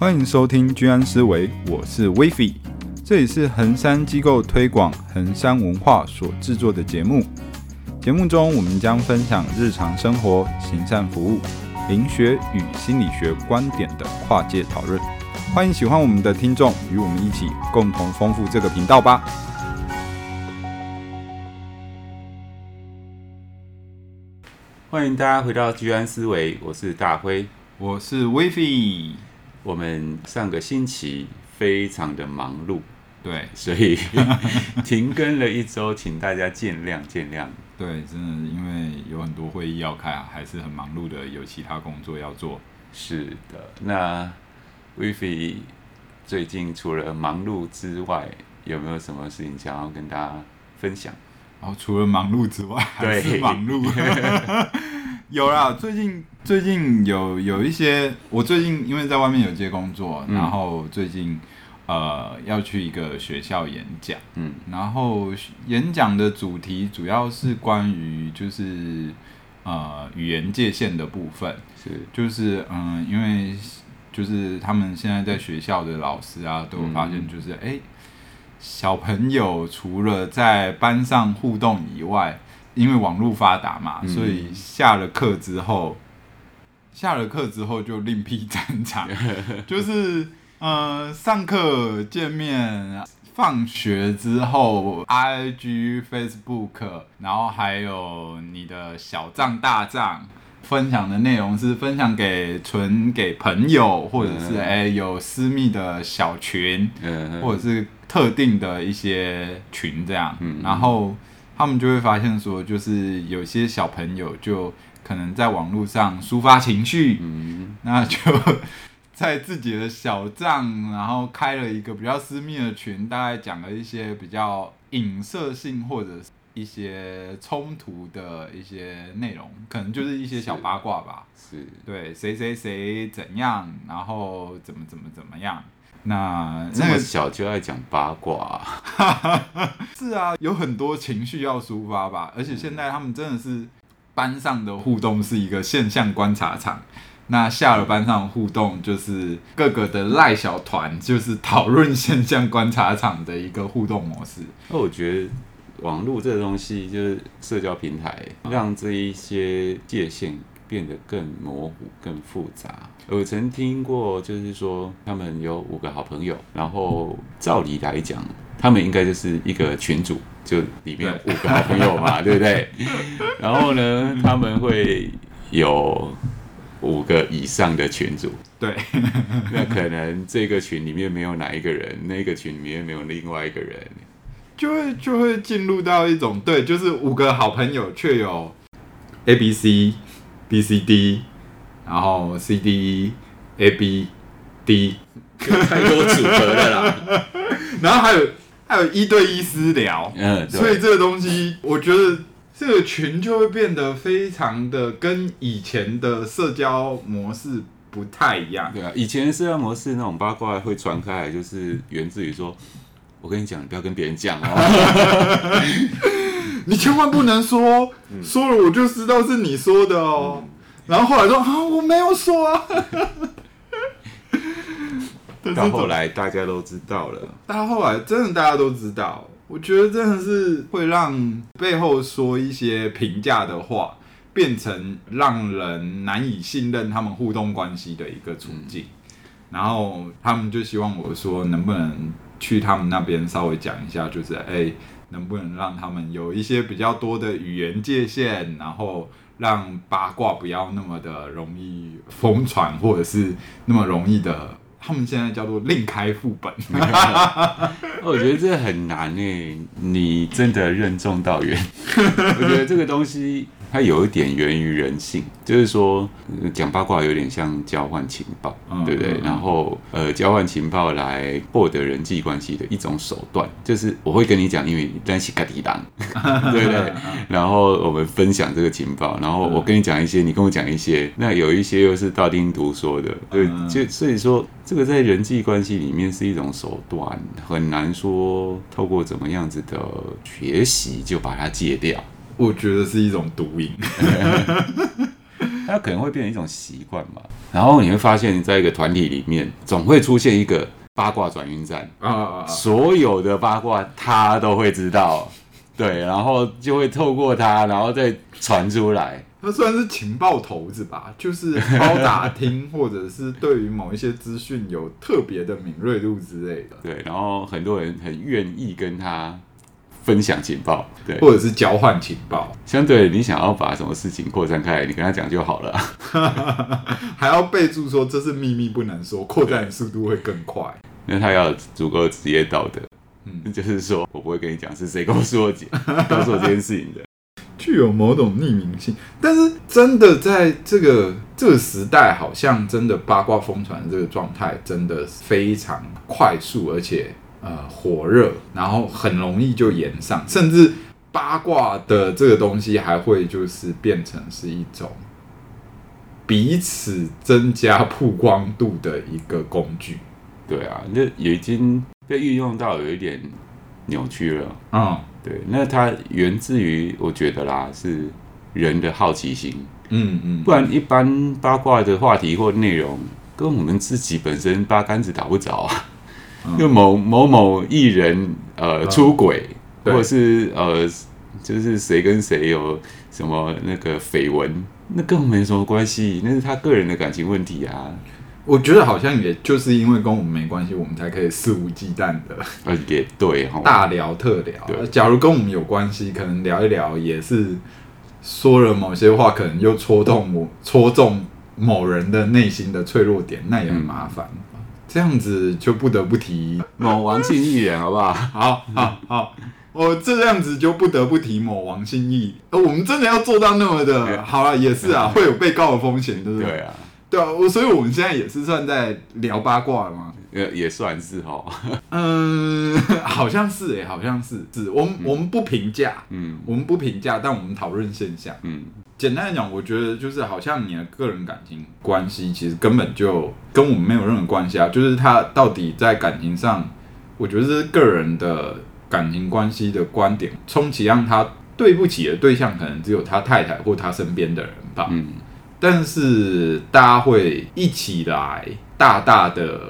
欢迎收听居安思维，我是威菲，这里是衡山机构推广衡山文化所制作的节目。节目中，我们将分享日常生活、行善服务、灵学与心理学观点的跨界讨论。欢迎喜欢我们的听众与我们一起共同丰富这个频道吧。欢迎大家回到居安思维，我是大辉，我是威菲。我们上个星期非常的忙碌，对，所以停更了一周，请大家见谅见谅。对，真的因为有很多会议要开啊，还是很忙碌的，有其他工作要做。是的，那威菲最近除了忙碌之外，有没有什么事情想要跟大家分享？然后除了忙碌之外，还是忙碌。有啦，最近最近有有一些，我最近因为在外面有接工作，嗯、然后最近呃要去一个学校演讲，嗯，然后演讲的主题主要是关于就是呃语言界限的部分，是。就是嗯、呃，因为就是他们现在在学校的老师啊，都有发现就是哎。小朋友除了在班上互动以外，因为网络发达嘛，嗯、所以下了课之后，下了课之后就另辟战场，就是呃上课见面，放学之后，IG、Facebook，然后还有你的小账大账，分享的内容是分享给纯给朋友，或者是哎、欸、有私密的小群，或者是。特定的一些群这样，嗯、然后他们就会发现说，就是有些小朋友就可能在网络上抒发情绪，嗯、那就在自己的小账，然后开了一个比较私密的群，大概讲了一些比较影射性或者一些冲突的一些内容，可能就是一些小八卦吧。是，对，谁谁谁怎样，然后怎么怎么怎么样。那这么小就爱讲八卦啊，是啊，有很多情绪要抒发吧。而且现在他们真的是班上的互动是一个现象观察场。那下了班上互动就是各个的赖小团，就是讨论现象观察场的一个互动模式。那我觉得网络这个东西就是社交平台，让这一些界限变得更模糊、更复杂。我曾听过，就是说他们有五个好朋友，然后照理来讲，他们应该就是一个群组，就里面有五个好朋友嘛，对不对？然后呢，他们会有五个以上的群主，对。那可能这个群里面没有哪一个人，那个群里面没有另外一个人，就会就会进入到一种对，就是五个好朋友却有 A B C B C D。然后 C D E A B D 太多组合了啦，然后还有还有一对一私聊，嗯，所以这个东西我觉得这个群就会变得非常的跟以前的社交模式不太一样。对啊，以前社交模式那种八卦会传开来，就是源自于说，我跟你讲，你不要跟别人讲哦，你千万不能说，说了我就知道是你说的哦。嗯然后后来说啊，我没有说啊。到后来大家都知道了。到后来真的大家都知道，我觉得真的是会让背后说一些评价的话，变成让人难以信任他们互动关系的一个处境。然后他们就希望我说，能不能去他们那边稍微讲一下，就是哎，能不能让他们有一些比较多的语言界限，然后。让八卦不要那么的容易疯传，或者是那么容易的，他们现在叫做另开副本。我觉得这很难诶，你真的任重道远。我觉得这个东西。它有一点源于人性，就是说讲八卦有点像交换情报，嗯、对不对？嗯、然后呃，交换情报来获得人际关系的一种手段，就是我会跟你讲，因为你单是个敌党，对不对？然后我们分享这个情报，然后我跟你讲一些，你跟我讲一些，那有一些又是道听途说的，对，就所以说这个在人际关系里面是一种手段，很难说透过怎么样子的学习就把它戒掉。我觉得是一种毒瘾，它可能会变成一种习惯嘛。然后你会发现，在一个团体里面，总会出现一个八卦转运站啊，所有的八卦他都会知道，对，然后就会透过他，然后再传出来。他算是情报头子吧，就是包打听，或者是对于某一些资讯有特别的敏锐度之类的。对，然后很多人很愿意跟他分享情报，对，或者是交换情报。相对你想要把什么事情扩散开来，你跟他讲就好了，还要备注说这是秘密，不能说，扩散速度会更快。因为他要足够职业道德，嗯，就是说我不会跟你讲是谁告诉我 告诉我这件事情的。具有某种匿名性，但是真的在这个这个时代，好像真的八卦疯传的这个状态真的非常快速，而且呃火热，然后很容易就延上，甚至八卦的这个东西还会就是变成是一种彼此增加曝光度的一个工具。对啊，那已经被运用到有一点扭曲了。嗯。对，那它源自于我觉得啦，是人的好奇心。嗯嗯，不然一般八卦的话题或内容，跟我们自己本身八竿子打不着啊。就、嗯、某某某艺人呃出轨，嗯、或者是呃就是谁跟谁有什么那个绯闻，那跟我们没什么关系，那是他个人的感情问题啊。我觉得好像也就是因为跟我们没关系，我们才可以肆无忌惮的，呃，也对，大聊特聊。假如跟我们有关系，可能聊一聊也是说了某些话，可能又戳动我戳中某人的内心的脆弱点，那也很麻烦。嗯、这样子就不得不提某王姓艺人，好不好？好好好，我这样子就不得不提某王姓艺。呃，我们真的要做到那么的，好了，也是啊，会有被告的风险，对不对？对啊。对啊，我所以我们现在也是算在聊八卦了嘛，也也算是哈。嗯，好像是哎，好像是是，我们、嗯、我们不评价，嗯，我们不评价，但我们讨论现象。嗯，简单来讲，我觉得就是好像你的个人感情关系，其实根本就跟我们没有任何关系啊。就是他到底在感情上，我觉得是个人的感情关系的观点，充其量他对不起的对象，可能只有他太太或他身边的人吧。嗯。但是大家会一起来大大的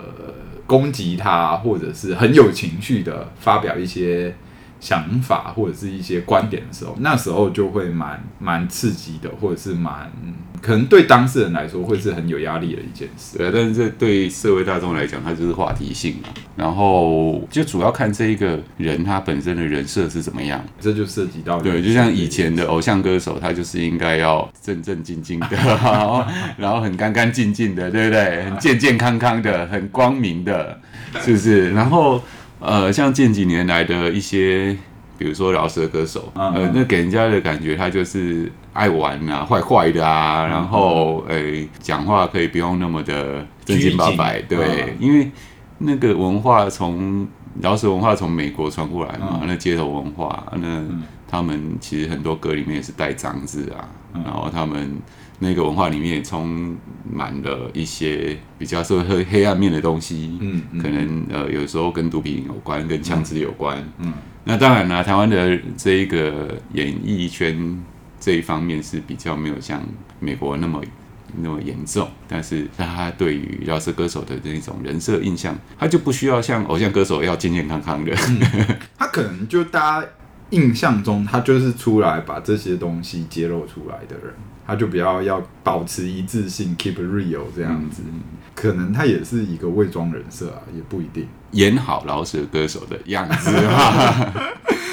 攻击他，或者是很有情绪的发表一些想法或者是一些观点的时候，那时候就会蛮蛮刺激的，或者是蛮可能对当事人来说会是很有压力的一件事。对，但是这对社会大众来讲，它就是话题性嘛。然后就主要看这一个人他本身的人设是怎么样，这就涉及到对，就像以前的偶像歌手，他就是应该要正正经经的，然后然后很干干净净的，对不对？很健健康康的，很光明的，是不是？然后。呃，像近几年来的一些，比如说饶舌歌手，嗯、呃，那给人家的感觉，他就是爱玩啊，坏坏的啊，嗯、然后，诶、欸，讲话可以不用那么的正经八百，对，嗯、因为那个文化从饶舌文化从美国传过来嘛，嗯、那街头文化，那他们其实很多歌里面也是带脏字啊，嗯、然后他们。那个文化里面也充满了一些比较说黑黑暗面的东西，嗯，嗯。可能呃有时候跟毒品有关，跟枪支有关，嗯，嗯。那当然了，台湾的这一个演艺圈这一方面是比较没有像美国那么那么严重，但是他对于饶舌歌手的那种人设印象，他就不需要像偶像歌手要健健康康的，嗯、他可能就大家印象中他就是出来把这些东西揭露出来的人。他就比较要保持一致性，keep real 这样子，嗯、可能他也是一个伪装人设啊，也不一定演好饶舌歌手的样子。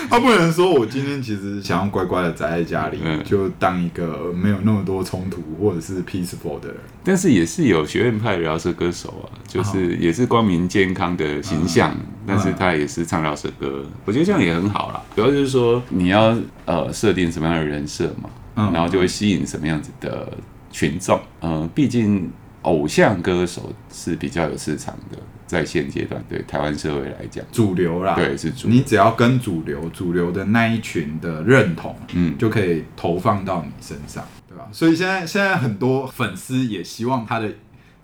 他不能说我今天其实想要乖乖的宅在家里，嗯、就当一个没有那么多冲突或者是 peaceful 的人。但是也是有学院派饶舌歌手啊，就是也是光明健康的形象，嗯、但是他也是唱饶舌歌，嗯、我觉得这样也很好啦。主要就是说你要呃设定什么样的人设嘛。然后就会吸引什么样子的群众？嗯，毕竟偶像歌手是比较有市场的，在现阶段对台湾社会来讲，主流啦，对，是主。你只要跟主流，主流的那一群的认同，嗯，就可以投放到你身上，对吧？所以现在现在很多粉丝也希望他的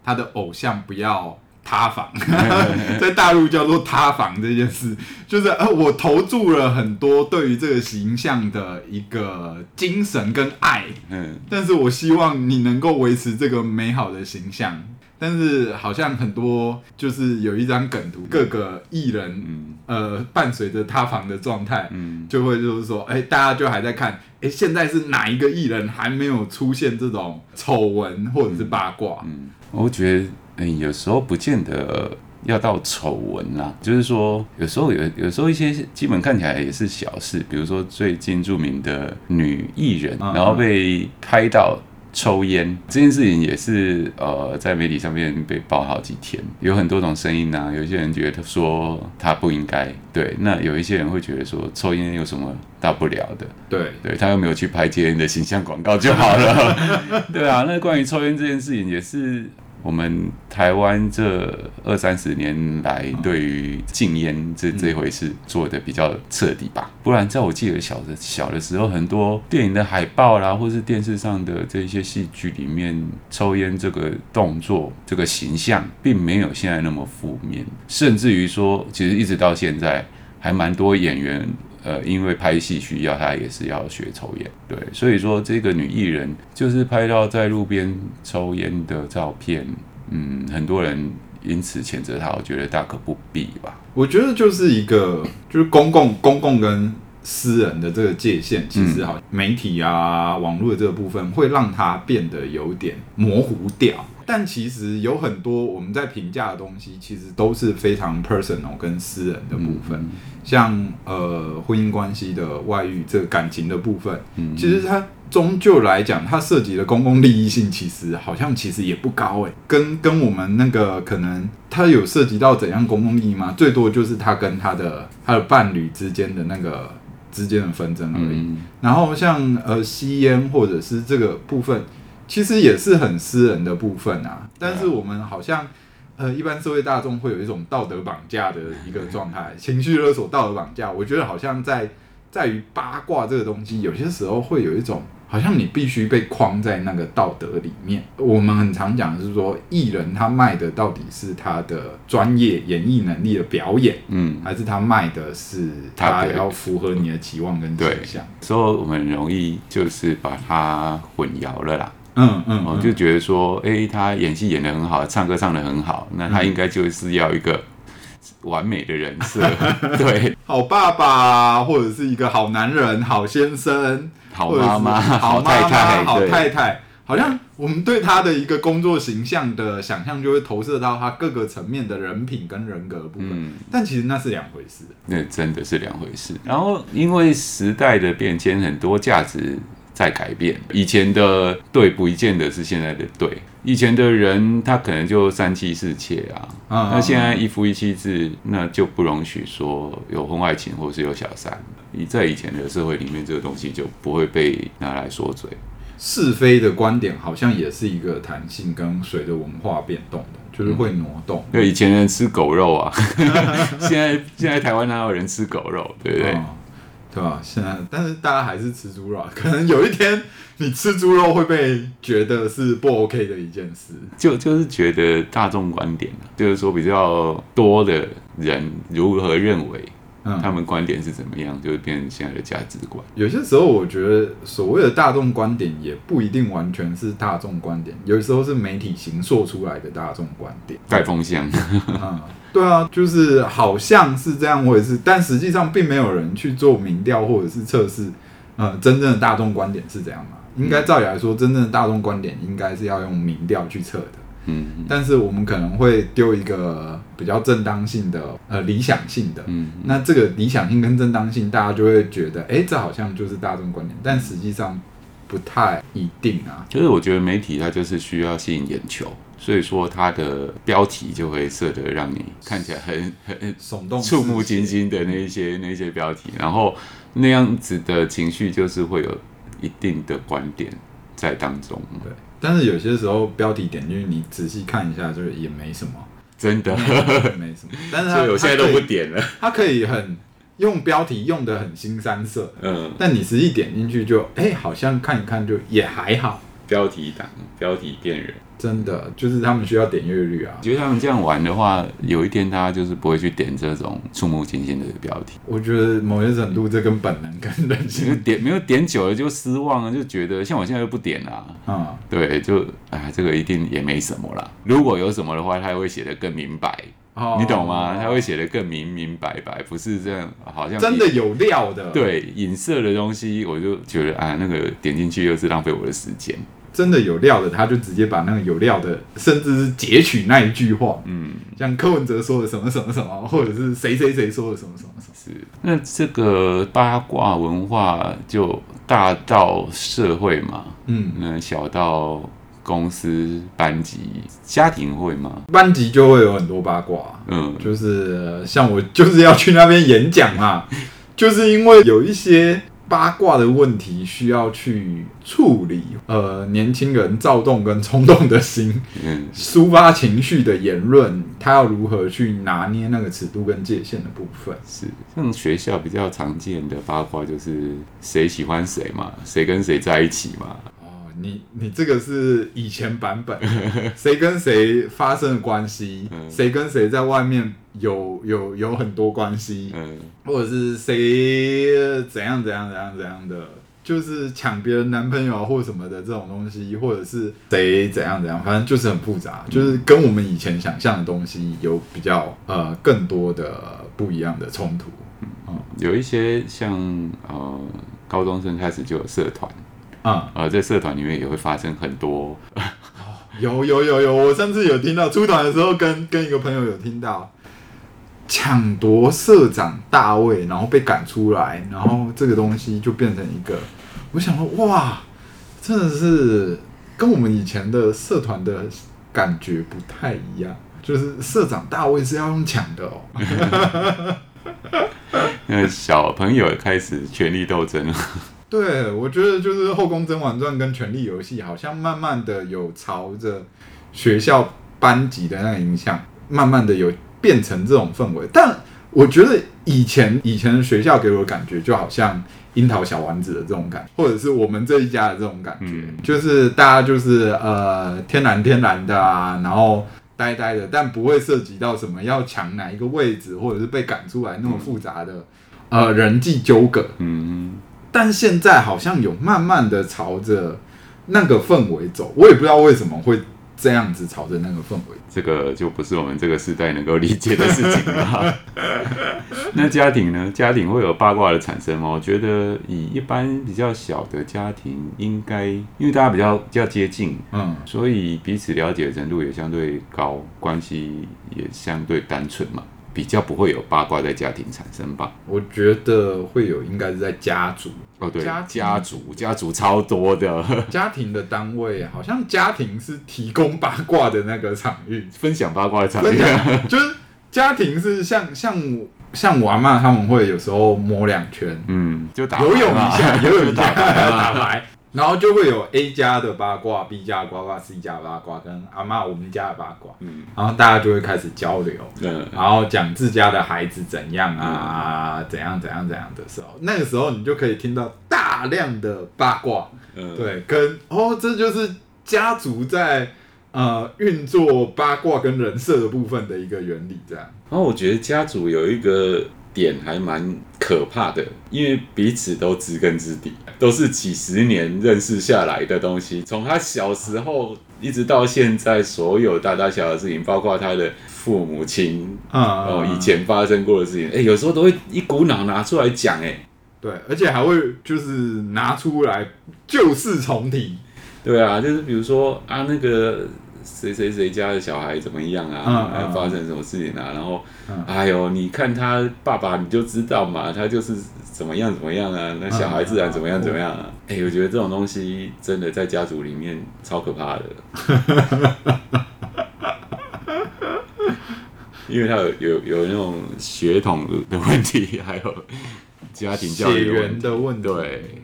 他的偶像不要塌房，在大陆叫做塌房这件事，就是呃，我投注了很多对于这个形象的一个精神跟爱，嗯，但是我希望你能够维持这个美好的形象。但是好像很多就是有一张梗图，各个艺人，嗯、呃，伴随着塌房的状态，嗯，就会就是说，哎、欸，大家就还在看，哎、欸，现在是哪一个艺人还没有出现这种丑闻或者是八卦？嗯，我觉得，有时候不见得要到丑闻啦，就是说，有时候有有时候一些基本看起来也是小事，比如说最近著名的女艺人，然后被拍到。抽烟这件事情也是呃，在媒体上面被爆好几天，有很多种声音呐、啊。有些人觉得说他不应该，对，那有一些人会觉得说抽烟有什么大不了的？对，对他又没有去拍戒烟的形象广告就好了。对啊，那关于抽烟这件事情也是。我们台湾这二三十年来，对于禁烟这这回事做得比较彻底吧。不然，在我记得小的小的时候，很多电影的海报啦，或是电视上的这些戏剧里面，抽烟这个动作、这个形象，并没有现在那么负面。甚至于说，其实一直到现在，还蛮多演员。呃，因为拍戏需要，她也是要学抽烟，对，所以说这个女艺人就是拍到在路边抽烟的照片，嗯，很多人因此谴责她，我觉得大可不必吧。我觉得就是一个，就是公共、公共跟私人的这个界限，其实好，媒体啊、网络的这个部分会让它变得有点模糊掉。但其实有很多我们在评价的东西，其实都是非常 personal 跟私人的部分。像呃婚姻关系的外遇这个感情的部分，其实它终究来讲，它涉及的公共利益性，其实好像其实也不高诶。跟跟我们那个可能，它有涉及到怎样公共利益吗？最多就是他跟他的他的伴侣之间的那个之间的纷争而已。然后像呃吸烟或者是这个部分。其实也是很私人的部分啊，但是我们好像，呃，一般社会大众会有一种道德绑架的一个状态，情绪勒索、道德绑架。我觉得好像在在于八卦这个东西，有些时候会有一种好像你必须被框在那个道德里面。我们很常讲的是说，艺人他卖的到底是他的专业演艺能力的表演，嗯，还是他卖的是他要符合你的期望跟想象？所以我们很容易就是把它混淆了啦。嗯嗯，我、嗯、就觉得说，哎、欸，他演戏演得很好，唱歌唱得很好，那他应该就是要一个完美的人设，嗯、对，好爸爸，或者是一个好男人、好先生、好妈妈、好太太、好太太，好像我们对他的一个工作形象的想象，就会投射到他各个层面的人品跟人格部分，嗯、但其实那是两回事，那真的是两回事。然后因为时代的变迁，很多价值。在改变，以前的对不一见得是现在的对。以前的人他可能就三妻四妾啊，嗯、那现在一夫一妻制，那就不容许说有婚外情或是有小三。你在以前的社会里面，这个东西就不会被拿来说嘴。是非的观点好像也是一个弹性跟随着文化变动的，就是会挪动。对、嗯，以前人吃狗肉啊，现在现在台湾哪有人吃狗肉，对不对？嗯对吧？现在，但是大家还是吃猪肉。可能有一天，你吃猪肉会被觉得是不 OK 的一件事。就就是觉得大众观点，就是说比较多的人如何认为，他们观点是怎么样，嗯、就会变成现在的价值观。有些时候，我觉得所谓的大众观点也不一定完全是大众观点，有时候是媒体形塑出来的大众观点，带风向。嗯对啊，就是好像是这样回事，但实际上并没有人去做民调或者是测试，呃，真正的大众观点是怎样嘛？应该照理来说，真正的大众观点应该是要用民调去测的。嗯，但是我们可能会丢一个比较正当性的，呃，理想性的。嗯，那这个理想性跟正当性，大家就会觉得，哎，这好像就是大众观点，但实际上不太一定啊。就是我觉得媒体它就是需要吸引眼球。所以说，它的标题就会设得让你看起来很很耸动、触目惊心的那一些那一些标题，然后那样子的情绪就是会有一定的观点在当中。对，但是有些时候标题点进去，你仔细看一下，就也没什么，真的没什么。但是 我现在都不点了，它可以很用标题用的很新三色，嗯，但你实际点进去就哎、欸，好像看一看就也还好。标题党，标题变人。真的就是他们需要点阅率啊！觉得他们这样玩的话，有一天他就是不会去点这种触目惊心的标题。我觉得某些程度这跟本能跟人性点没有点久了就失望了，就觉得像我现在就不点了。嗯，对，就哎，这个一定也没什么啦。如果有什么的话，他会写的更明白。哦，你懂吗？他会写的更明明白白，不是这样，好像真的有料的。对，影射的东西，我就觉得啊，那个点进去又是浪费我的时间。真的有料的，他就直接把那个有料的，甚至是截取那一句话，嗯，像柯文哲说的什么什么什么，或者是谁谁谁说的什么什么什么。是，那这个八卦文化就大到社会嘛，嗯，那小到公司、班级、家庭会吗？班级就会有很多八卦，嗯，就是像我就是要去那边演讲嘛，就是因为有一些。八卦的问题需要去处理，呃，年轻人躁动跟冲动的心，嗯，抒发情绪的言论，他要如何去拿捏那个尺度跟界限的部分？是，像学校比较常见的八卦就是谁喜欢谁嘛，谁跟谁在一起嘛。你你这个是以前版本，谁跟谁发生的关系，谁跟谁在外面有有有很多关系，或者是谁怎样怎样怎样怎样的，就是抢别人男朋友或什么的这种东西，或者是谁怎样怎样，反正就是很复杂，就是跟我们以前想象的东西有比较呃更多的不一样的冲突。嗯，有一些像呃高中生开始就有社团。啊、嗯，呃，在社团里面也会发生很多，有有有有，我上次有听到出团的时候跟，跟跟一个朋友有听到抢夺社长大位，然后被赶出来，然后这个东西就变成一个，我想说，哇，真的是跟我们以前的社团的感觉不太一样，就是社长大位是要用抢的哦，那小朋友开始权力斗争了。对，我觉得就是《后宫甄嬛传》跟《权力游戏》好像慢慢的有朝着学校班级的那个影响，慢慢的有变成这种氛围。但我觉得以前以前的学校给我的感觉就好像樱桃小丸子的这种感觉，或者是我们这一家的这种感觉，嗯、就是大家就是呃天然天然的啊，然后呆呆的，但不会涉及到什么要抢哪一个位置，或者是被赶出来那么复杂的、嗯、呃人际纠葛。嗯。但现在好像有慢慢的朝着那个氛围走，我也不知道为什么会这样子朝着那个氛围。这个就不是我们这个时代能够理解的事情了。那家庭呢？家庭会有八卦的产生吗？我觉得以一般比较小的家庭，应该因为大家比较比较接近，嗯，所以彼此了解的程度也相对高，关系也相对单纯嘛。比较不会有八卦在家庭产生吧？我觉得会有，应该是在家族。哦，对，家家族家族超多的。家庭的单位，好像家庭是提供八卦的那个场域，分享八卦的场域，就是家庭是像像像我阿嬷他们会有时候摸两圈，嗯，就打游泳一下，游泳一下，打牌。然后就会有 A 家的八卦，B 家的八卦，C 家的八卦，跟阿妈我们家的八卦，嗯，然后大家就会开始交流，嗯，然后讲自家的孩子怎样啊，嗯、怎样怎样怎样的时候，那个时候你就可以听到大量的八卦，嗯，对，跟哦，这就是家族在呃运作八卦跟人设的部分的一个原理，这样。然后我觉得家族有一个。点还蛮可怕的，因为彼此都知根知底，都是几十年认识下来的东西。从他小时候一直到现在，所有大大小小的事情，包括他的父母亲啊，哦，以前发生过的事情，哎，有时候都会一股脑拿出来讲，哎，对，而且还会就是拿出来旧事重提。对啊，就是比如说啊，那个。谁谁谁家的小孩怎么样啊？发生什么事情啊？然后，嗯、哎呦，你看他爸爸，你就知道嘛，他就是怎么样怎么样啊？那小孩自然怎么样怎么样啊？哎、嗯，我觉得这种东西真的在家族里面超可怕的，因为他有有有那种血统的问题，还有家庭教育的问题。对，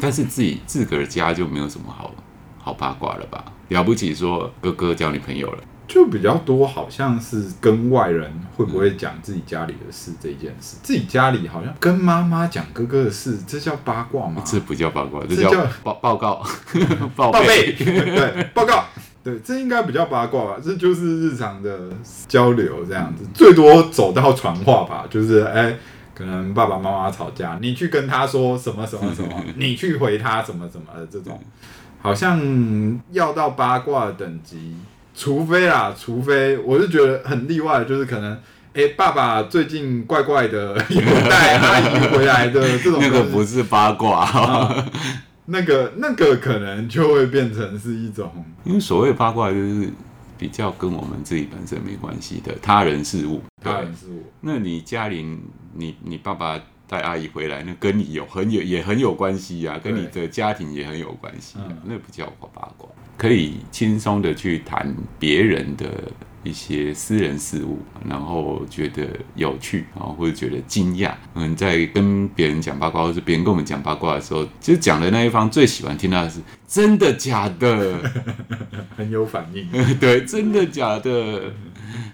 但是自己自个儿家就没有什么好好八卦了吧？了不起，说哥哥交女朋友了，就比较多，好像是跟外人会不会讲自己家里的事这件事。自己家里好像跟妈妈讲哥哥的事，这叫八卦吗？这不叫八卦，这叫报报告 报报备。对，报告。对，这应该比较八卦吧？这就是日常的交流这样子，最多走到传话吧。就是哎，可能爸爸妈妈吵架，你去跟他说什么什么什么，你去回他什么什么的这种，好像要到八卦的等级。除非啦，除非我是觉得很例外，就是可能，哎，爸爸最近怪怪的，有带阿姨回来的这种，那个不是八卦，啊、那个那个可能就会变成是一种，因为所谓八卦就是比较跟我们自己本身没关系的他人事物，他人事物。那你家里，你你爸爸带阿姨回来，那跟你有很有也很有关系呀、啊，跟你的家庭也很有关系、啊，那不叫八卦。可以轻松的去谈别人的一些私人事物，然后觉得有趣，然后或者觉得惊讶。嗯，在跟别人讲八卦，或者别人跟我们讲八卦的时候，其实讲的那一方最喜欢听到的是真的假的，很有反应。对，真的假的，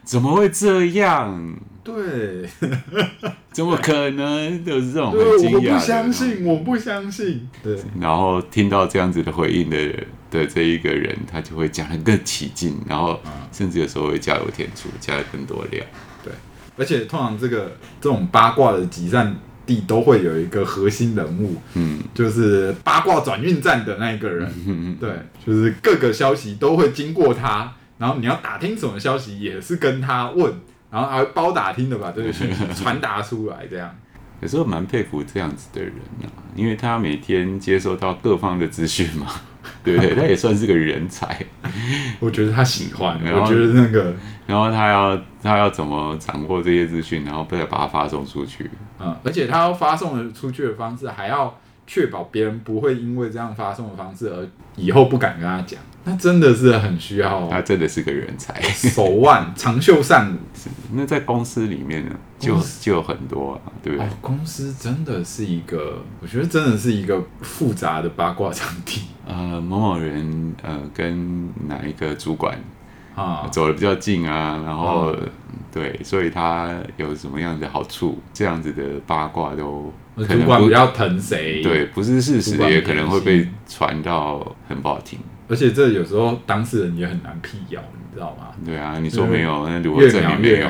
怎么会这样？对，怎么可能？就是这种很惊讶。我不相信，我不相信。对，然后听到这样子的回应的人。的这一个人，他就会讲的更起劲，然后甚至有时候会加油添醋，加了更多料。对，而且通常这个这种八卦的集散地都会有一个核心人物，嗯，就是八卦转运站的那一个人，嗯，对，就是各个消息都会经过他，然后你要打听什么消息也是跟他问，然后还包打听的把这个讯息传达出来，这样。有时候蛮佩服这样子的人啊，因为他每天接收到各方的资讯嘛。对不对？他也算是个人才，我觉得他喜欢。我觉得那个，然后他要他要怎么掌握这些资讯，然后再把它发送出去。嗯，而且他要发送的出去的方式，还要确保别人不会因为这样发送的方式而以后不敢跟他讲。那真的是很需要，他真的是个人才，手腕 长袖善舞。那在公司里面呢，就就有很多啊，对不对？哦，公司真的是一个，我觉得真的是一个复杂的八卦场地。呃，某某人呃跟哪一个主管啊走的比较近啊，然后、嗯、对，所以他有什么样的好处，这样子的八卦都可能主管比较疼谁？对，不是事实，也可能会被传到很不好听。而且这有时候当事人也很难辟谣，你知道吗？对啊，你说没有，那如果证明没有，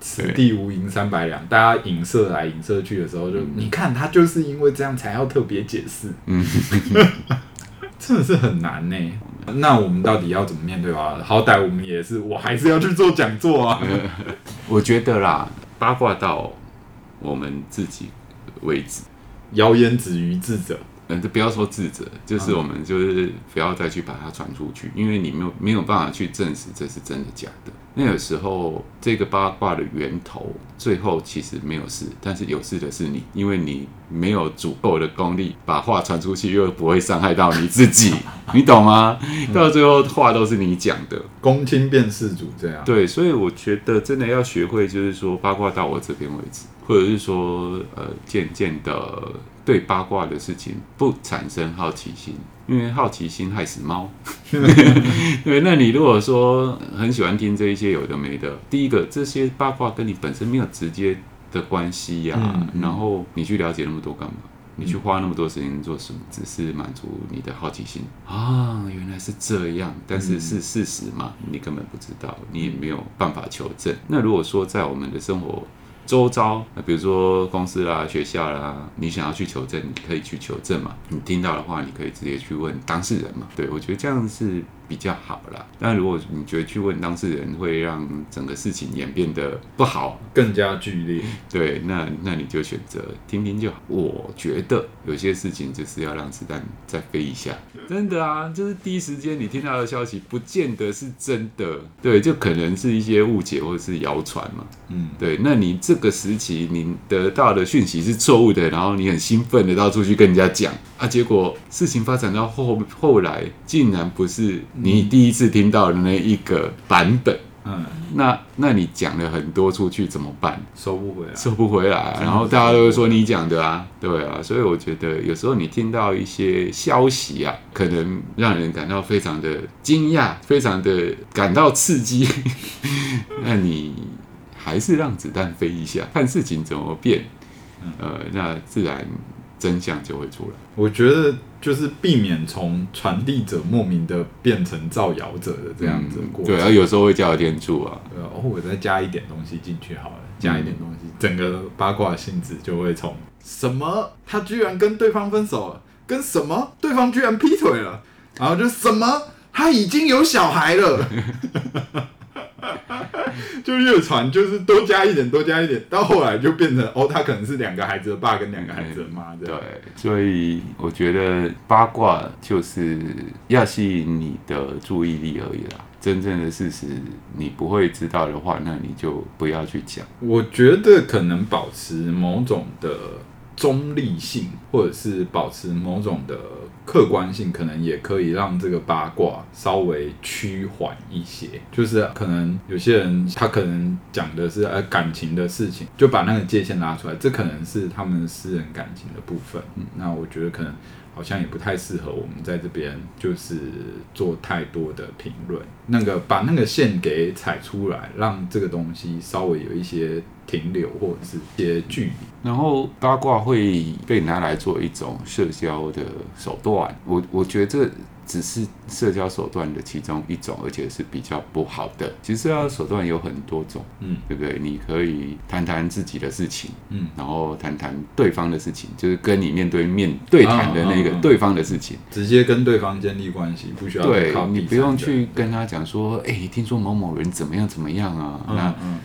此地无银三百两，大家影射来影射去的时候就，就、嗯、你看他就是因为这样才要特别解释，嗯，真的是很难呢。那我们到底要怎么面对啊？好歹我们也是，我还是要去做讲座啊。我觉得啦，八卦到我们自己为止，谣言止于智者。嗯，就不要说自责，就是我们就是不要再去把它传出去，因为你没有没有办法去证实这是真的假的。那有时候这个八卦的源头，最后其实没有事，但是有事的是你，因为你没有足够的功力把话传出去，又不会伤害到你自己，你懂吗？到最后话都是你讲的，公亲变事主这样。对，所以我觉得真的要学会，就是说八卦到我这边为止，或者是说呃，渐渐的。对八卦的事情不产生好奇心，因为好奇心害死猫。对，那你如果说很喜欢听这一些有的没的，第一个这些八卦跟你本身没有直接的关系呀、啊嗯嗯，然后你去了解那么多干嘛？你去花那么多时间做什么？只是满足你的好奇心啊？原来是这样，但是是事实嘛？你根本不知道，你也没有办法求证。那如果说在我们的生活，周遭，那比如说公司啦、学校啦，你想要去求证，你可以去求证嘛。你听到的话，你可以直接去问当事人嘛。对，我觉得这样是比较好啦。但如果你觉得去问当事人会让整个事情演变得不好，更加剧烈，对，那那你就选择听听就好。我觉得有些事情就是要让子弹再飞一下。真的啊，就是第一时间你听到的消息，不见得是真的。对，就可能是一些误解或者是谣传嘛。嗯，对，那你这。这个时期你得到的讯息是错误的，然后你很兴奋的到处去跟人家讲啊，结果事情发展到后后来，竟然不是你第一次听到的那一个版本。嗯，那那你讲了很多出去怎么办？收不回来，收不回来。然后大家都会说你讲的啊，对啊。所以我觉得有时候你听到一些消息啊，可能让人感到非常的惊讶，非常的感到刺激。那你还是让子弹飞一下，看事情怎么变。呃，那自然。真相就会出来。我觉得就是避免从传递者莫名的变成造谣者的这样子过程。对啊，有时候会加点注啊。对啊，我再加一点东西进去好了，加一点东西，整个八卦性质就会从什么他居然跟对方分手了，跟什么对方居然劈腿了，然后就什么他已经有小孩了。就越传就是多加一点，多加一点，到后来就变成哦，他可能是两个孩子的爸跟两个孩子的妈这样。对，所以我觉得八卦就是要吸引你的注意力而已啦。真正的事实你不会知道的话，那你就不要去讲。我觉得可能保持某种的中立性，或者是保持某种的。客观性可能也可以让这个八卦稍微趋缓一些，就是可能有些人他可能讲的是呃感情的事情，就把那个界限拉出来，这可能是他们私人感情的部分。那我觉得可能好像也不太适合我们在这边就是做太多的评论。那个把那个线给踩出来，让这个东西稍微有一些。停留或者是一些距离，然后八卦会被拿来做一种社交的手段。我我觉得这只是社交手段的其中一种，而且是比较不好的。其实社交手段有很多种，嗯，对不对？你可以谈谈自己的事情，嗯，然后谈谈对方的事情，就是跟你面对面对谈的那个对方的事情，直接跟对方建立关系，不需要对，你不用去跟他讲说，哎，听说某某人怎么样怎么样啊，那嗯。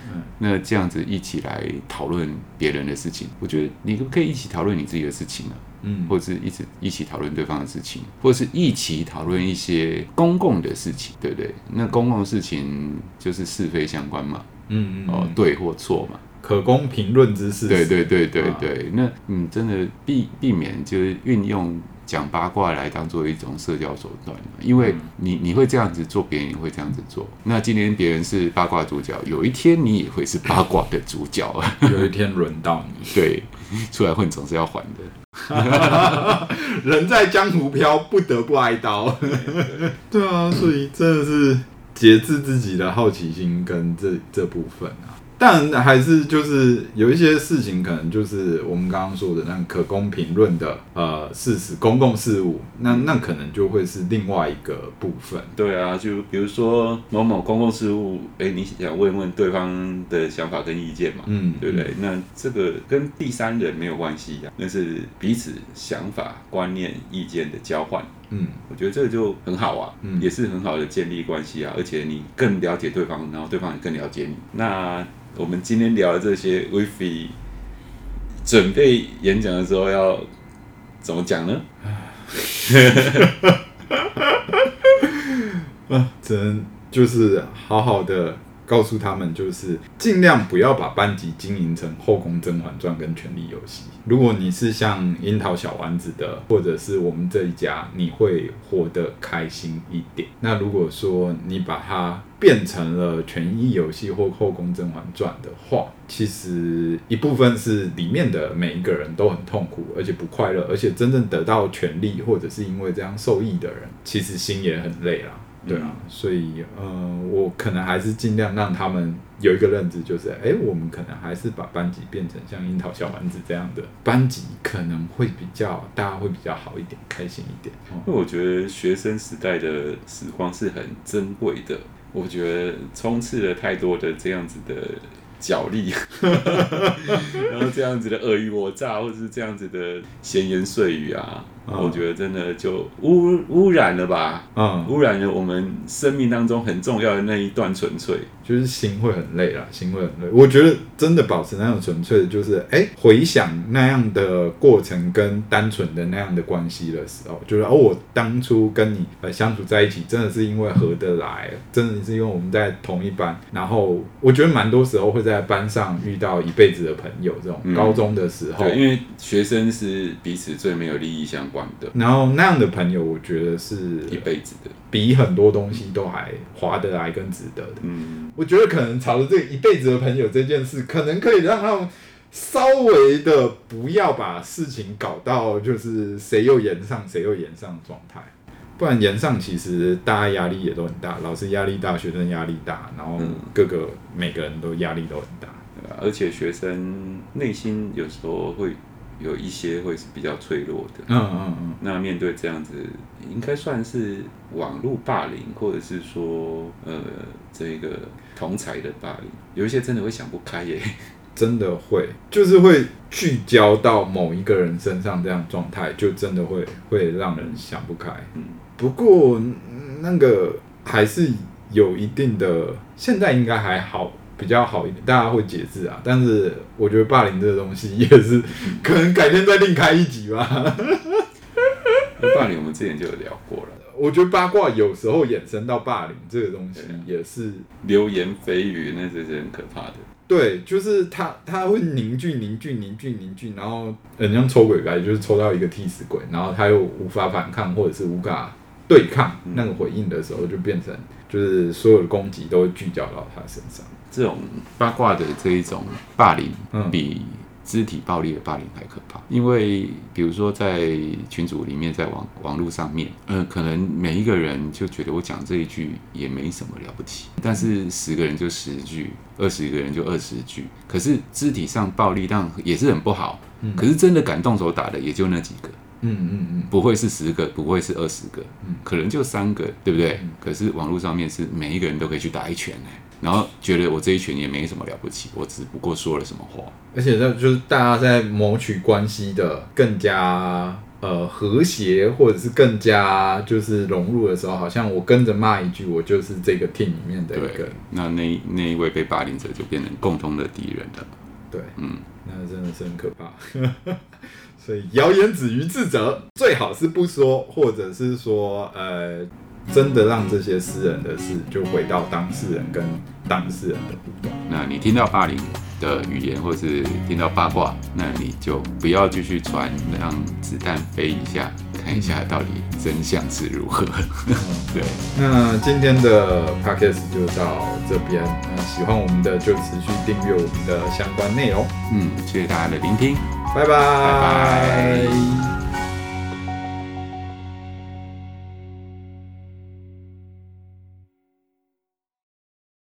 那这样子一起来讨论别人的事情，我觉得你可不可以一起讨论你自己的事情呢？嗯，或者是一直一起讨论对方的事情，或者是一起讨论一些公共的事情，对不对？那公共的事情就是是非相关嘛，嗯嗯，哦，对或错嘛，可供评论之事。对对对对对，那你真的避避免就是运用。讲八卦来当做一种社交手段，因为你你会这样子做，别人也会这样子做。那今天别人是八卦主角，有一天你也会是八卦的主角啊！有一天轮到你，对，出来混总是要还的。人在江湖飘，不得不挨刀。对啊，所以真的是节制自己的好奇心跟这这部分啊。但还是就是有一些事情，可能就是我们刚刚说的那可供评论的呃事实、公共事务，那那可能就会是另外一个部分。对啊，就比如说某某公共事务，哎、欸，你想问问对方的想法跟意见嘛？嗯，对不对？那这个跟第三人没有关系呀，那是彼此想法、观念、意见的交换。嗯，我觉得这个就很好啊，嗯，也是很好的建立关系啊，而且你更了解对方，然后对方也更了解你。那我们今天聊的这些，威菲准备演讲的时候要怎么讲呢？啊，只能就是好好的告诉他们，就是尽量不要把班级经营成《后宫甄嬛传》跟《权力游戏》。如果你是像樱桃小丸子的，或者是我们这一家，你会活得开心一点。那如果说你把它变成了权力游戏或后宫甄嬛传的话，其实一部分是里面的每一个人都很痛苦，而且不快乐，而且真正得到权力或者是因为这样受益的人，其实心也很累啦。对啊，所以呃，我可能还是尽量让他们有一个认知，就是哎，我们可能还是把班级变成像樱桃小丸子这样的班级，可能会比较大家会比较好一点，开心一点。因为我觉得学生时代的时光是很珍贵的，我觉得充斥了太多的这样子的角力，然后这样子的尔虞我诈，或者是这样子的闲言碎语啊。我觉得真的就污污染了吧，嗯，污染了我们生命当中很重要的那一段纯粹，就是心会很累啦，心会很累。我觉得真的保持那种纯粹的，就是哎、欸，回想那样的过程跟单纯的那样的关系的时候，就是哦，我当初跟你呃相处在一起，真的是因为合得来，真的是因为我们在同一班，然后我觉得蛮多时候会在班上遇到一辈子的朋友，这种高中的时候，嗯、对，因为学生是彼此最没有利益相。关的。然后那样的朋友，我觉得是一辈子的，比很多东西都还划得来跟值得的。嗯，我觉得可能朝着这一辈子的朋友这件事，可能可以让他们稍微的不要把事情搞到就是谁又延上谁又延上的状态。不然炎上其实大家压力也都很大，老师压力大，学生压力大，然后各个每个人都压力都很大。而且学生内心有时候会有一些会是比较脆弱的，嗯嗯嗯。那面对这样子，应该算是网络霸凌，或者是说，呃，这个同才的霸凌，有一些真的会想不开耶，真的会，就是会聚焦到某一个人身上，这样状态就真的会会让人想不开。嗯，不过那个还是有一定的，现在应该还好。比较好一点，大家会节制啊。但是我觉得霸凌这个东西也是，可能改天再另开一集吧。霸凌我们之前就有聊过了。我觉得八卦有时候衍生到霸凌这个东西也是流言蜚语，那这是很可怕的。对，就是他他会凝聚凝聚凝聚凝聚，然后很像抽鬼牌，就是抽到一个替死鬼，然后他又无法反抗或者是无法对抗那个回应的时候，就变成就是所有的攻击都会聚焦到他身上。这种八卦的这一种霸凌，比肢体暴力的霸凌还可怕。因为比如说在群组里面，在网网络上面，呃，可能每一个人就觉得我讲这一句也没什么了不起，但是十个人就十句，二十个人就二十句。可是肢体上暴力，当然也是很不好。可是真的敢动手打的也就那几个。嗯嗯嗯，不会是十个，不会是二十个，可能就三个，对不对？可是网络上面是每一个人都可以去打一拳呢。然后觉得我这一群也没什么了不起，我只不过说了什么话，而且这就是大家在谋取关系的更加呃和谐，或者是更加就是融入的时候，好像我跟着骂一句，我就是这个 team 里面的一个。那那那一位被霸凌者就变成共同的敌人了。对，嗯，那真的是很可怕。所以谣言止于智者，最好是不说，或者是说呃。真的让这些私人的事就回到当事人跟当事人的互动。那你听到霸凌的语言，或是听到八卦，那你就不要继续传，让子弹飞一下，看一下到底真相是如何。嗯、对，那今天的 podcast 就到这边。那喜欢我们的就持续订阅我们的相关内容。嗯，谢谢大家的聆听，拜拜。拜拜。